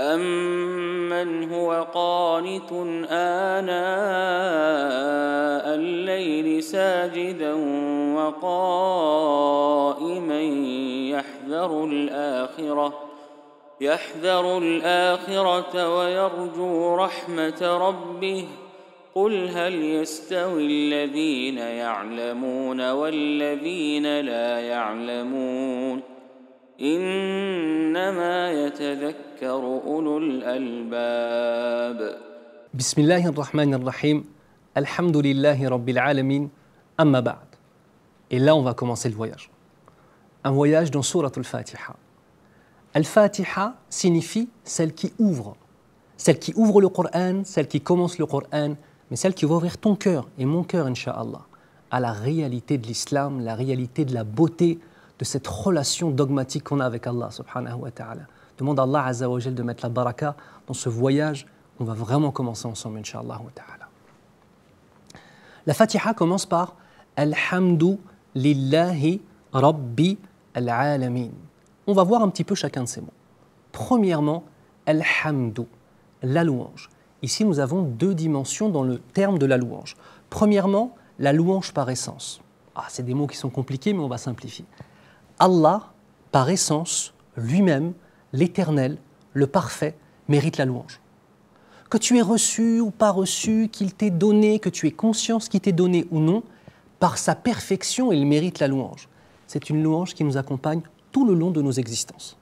أمن هو قانت آناء الليل ساجدا وقائما يحذر الآخرة يحذر الآخرة ويرجو رحمة ربه قل هل يستوي الذين يعلمون والذين لا يعلمون إنما يتذكر أولو الألباب بسم الله الرحمن الرحيم الحمد لله رب العالمين أما بعد Et là, on va commencer le voyage. Un voyage dans Surat al-Fatiha. Al-Fatiha signifie celle qui ouvre. Celle qui ouvre le Coran, celle qui commence le Coran, mais celle qui va ouvrir ton cœur et mon cœur, Inch'Allah, à la réalité de l'islam, la réalité de la beauté de cette relation dogmatique qu'on a avec Allah, subhanahu wa ta'ala. Demande à Allah Azza wa de mettre la baraka dans ce voyage qu'on va vraiment commencer ensemble, Inch'Allah. La Fatiha commence par Alhamdu lillahi rabbi al-alamin. On va voir un petit peu chacun de ces mots. Premièrement, Alhamdu, la louange. Ici, nous avons deux dimensions dans le terme de la louange. Premièrement, la louange par essence. Ah, c'est des mots qui sont compliqués, mais on va simplifier. Allah, par essence, lui-même, l'éternel, le parfait, mérite la louange. Que tu aies reçu ou pas reçu, qu'il t'ait donné, que tu aies conscience qu'il t'ait donné ou non, par sa perfection, il mérite la louange. C'est une louange qui nous accompagne tout le long de nos existences.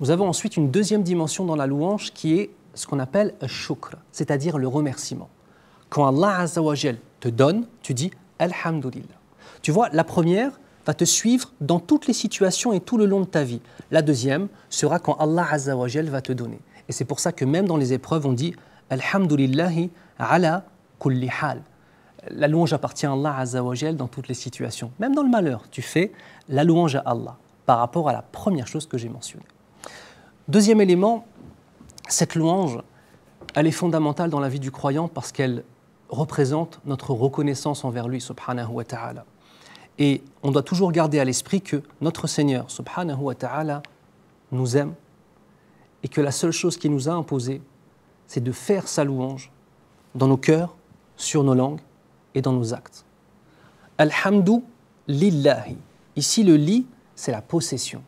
Nous avons ensuite une deuxième dimension dans la louange qui est ce qu'on appelle shukr, c'est-à-dire le remerciement. Quand Allah te donne, tu dis Alhamdulillah. Tu vois, la première va te suivre dans toutes les situations et tout le long de ta vie. La deuxième sera quand Allah Azzawajal va te donner. Et c'est pour ça que même dans les épreuves, on dit Alhamdulillahi ala kulli hal. La louange appartient à Allah Azzawajal dans toutes les situations. Même dans le malheur, tu fais la louange à Allah par rapport à la première chose que j'ai mentionnée. Deuxième élément, cette louange, elle est fondamentale dans la vie du croyant parce qu'elle représente notre reconnaissance envers lui, subhanahu wa ta'ala. Et on doit toujours garder à l'esprit que notre Seigneur, subhanahu wa ta'ala, nous aime et que la seule chose qu'il nous a imposée, c'est de faire sa louange dans nos cœurs, sur nos langues et dans nos actes. Alhamdu lillahi. Ici, le li, c'est la possession.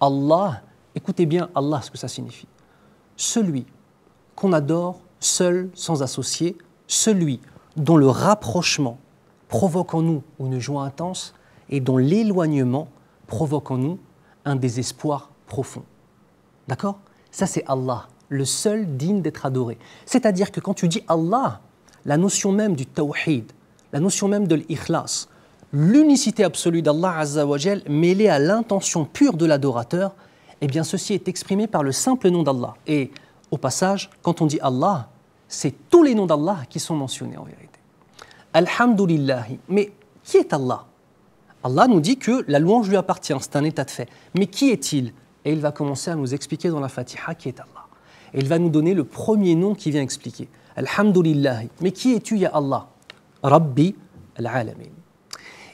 Allah, écoutez bien Allah, ce que ça signifie celui qu'on adore seul, sans associé, celui dont le rapprochement provoque en nous une joie intense et dont l'éloignement provoque en nous un désespoir profond. D'accord? Ça c'est Allah, le seul digne d'être adoré. C'est-à-dire que quand tu dis Allah, la notion même du tawhid, la notion même de l'ikhlas, l'unicité absolue d'Allah Azzawajal mêlée à l'intention pure de l'adorateur, eh bien ceci est exprimé par le simple nom d'Allah. Et au passage, quand on dit Allah, c'est tous les noms d'Allah qui sont mentionnés en vérité. Alhamdulillahi. Mais qui est Allah? Allah nous dit que la louange lui appartient, c'est un état de fait. Mais qui est-il? Et il va commencer à nous expliquer dans la Fatiha qui est Allah. Et il va nous donner le premier nom qui vient expliquer. Alhamdulillahi. Mais qui es-tu, ya Allah? Rabbi al-alamin.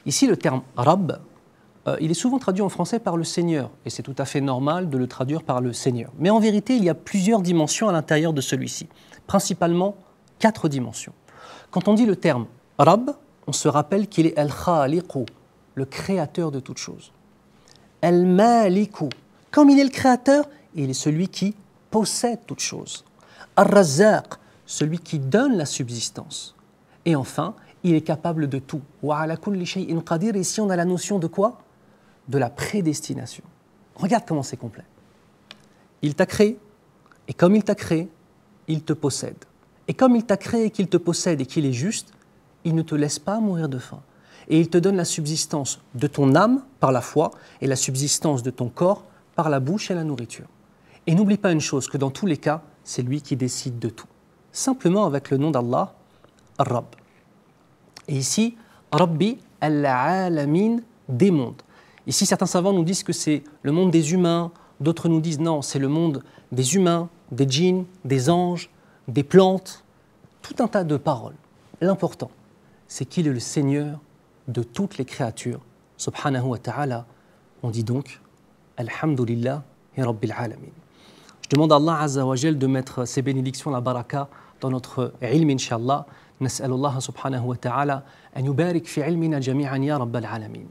Ici, le terme Rabb euh, il est souvent traduit en français par le Seigneur, et c'est tout à fait normal de le traduire par le Seigneur. Mais en vérité, il y a plusieurs dimensions à l'intérieur de celui-ci, principalement quatre dimensions. Quand on dit le terme Rab, on se rappelle qu'il est Al-Khaliqu, le créateur de toutes choses. Al-Maliku, comme il est le créateur, il est celui qui possède toutes choses. Ar-Razzaq, celui qui donne la subsistance. Et enfin, il est capable de tout. Wa kulli shay'in qadir, ici on a la notion de quoi? De la prédestination. Regarde comment c'est complet. Il t'a créé, et comme il t'a créé, il te possède. Et comme il t'a créé et qu'il te possède et qu'il est juste, il ne te laisse pas mourir de faim. Et il te donne la subsistance de ton âme par la foi et la subsistance de ton corps par la bouche et la nourriture. Et n'oublie pas une chose, que dans tous les cas, c'est lui qui décide de tout. Simplement avec le nom d'Allah, Rabb. Et ici, Rabbi al-alamin des mondes. Ici, certains savants nous disent que c'est le monde des humains, d'autres nous disent non, c'est le monde des humains, des djinns, des anges, des plantes, tout un tas de paroles. L'important, c'est qu'il est le Seigneur de toutes les créatures. Subhanahu wa ta'ala, on dit donc Alhamdulillah et Rabbil Alamin. Je Je demande à Allah Azza wa Jal de mettre ses bénédictions, la baraka, dans notre ilm, inshallah. نسأل الله سبحانه وتعالى أن يبارك في علمنا جميعا يا رب العالمين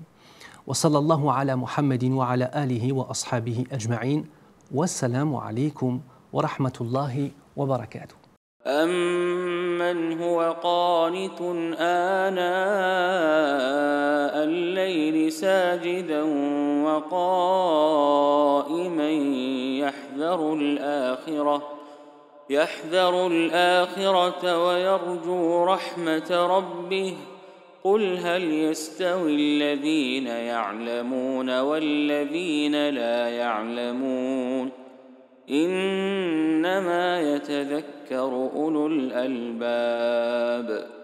وصلى الله على محمد وعلى آله وأصحابه أجمعين والسلام عليكم ورحمة الله وبركاته أمن هو قانت آناء الليل ساجدا وقائما يحذر الآخرة يحذر الآخرة ويرجو رحمة ربه. قل هل يستوي الذين يعلمون والذين لا يعلمون؟ إنما يتذكر أولو الألباب.